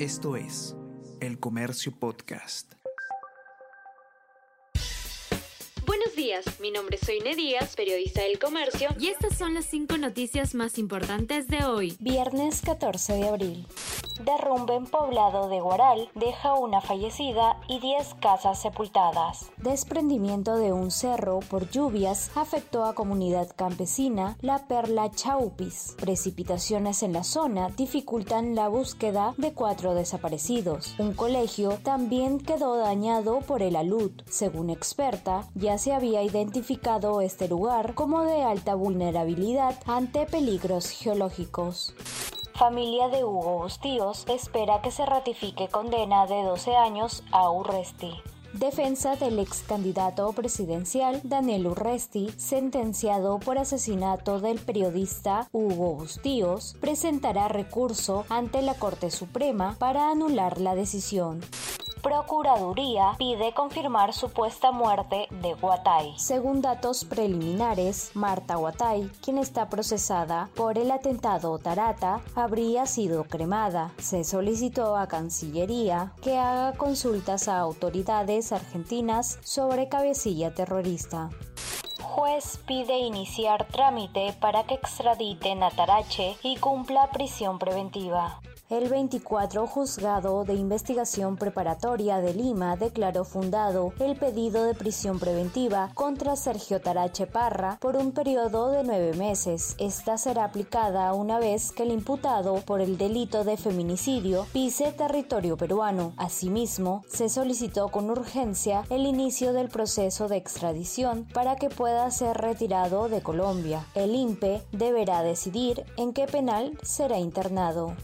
Esto es El Comercio Podcast. Buenos días, mi nombre es Soine Díaz, periodista del Comercio, y estas son las cinco noticias más importantes de hoy, viernes 14 de abril. Derrumbe en poblado de Guaral deja una fallecida y 10 casas sepultadas. Desprendimiento de un cerro por lluvias afectó a comunidad campesina La Perla Chaupis. Precipitaciones en la zona dificultan la búsqueda de cuatro desaparecidos. Un colegio también quedó dañado por el alud. Según experta, ya se había identificado este lugar como de alta vulnerabilidad ante peligros geológicos familia de Hugo Bustíos espera que se ratifique condena de 12 años a Urresti. Defensa del ex candidato presidencial Daniel Urresti, sentenciado por asesinato del periodista Hugo Bustíos, presentará recurso ante la Corte Suprema para anular la decisión. Procuraduría pide confirmar supuesta muerte de Guatay. Según datos preliminares, Marta Guatay, quien está procesada por el atentado Tarata, habría sido cremada. Se solicitó a Cancillería que haga consultas a autoridades argentinas sobre cabecilla terrorista juez pide iniciar trámite para que extraditen a Tarache y cumpla prisión preventiva. El 24 Juzgado de Investigación Preparatoria de Lima declaró fundado el pedido de prisión preventiva contra Sergio Tarache Parra por un periodo de nueve meses. Esta será aplicada una vez que el imputado por el delito de feminicidio pise territorio peruano. Asimismo, se solicitó con urgencia el inicio del proceso de extradición para que pueda ser retirado de Colombia. El INPE deberá decidir en qué penal será internado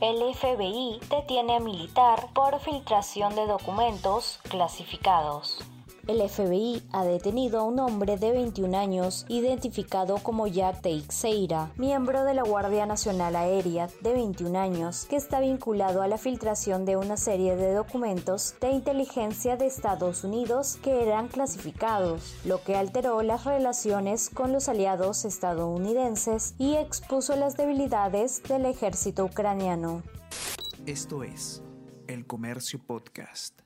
el FBI detiene a militar por filtración de documentos clasificados. El FBI ha detenido a un hombre de 21 años identificado como Jack Teixeira, miembro de la Guardia Nacional Aérea de 21 años, que está vinculado a la filtración de una serie de documentos de inteligencia de Estados Unidos que eran clasificados, lo que alteró las relaciones con los aliados estadounidenses y expuso las debilidades del ejército ucraniano. Esto es El Comercio Podcast.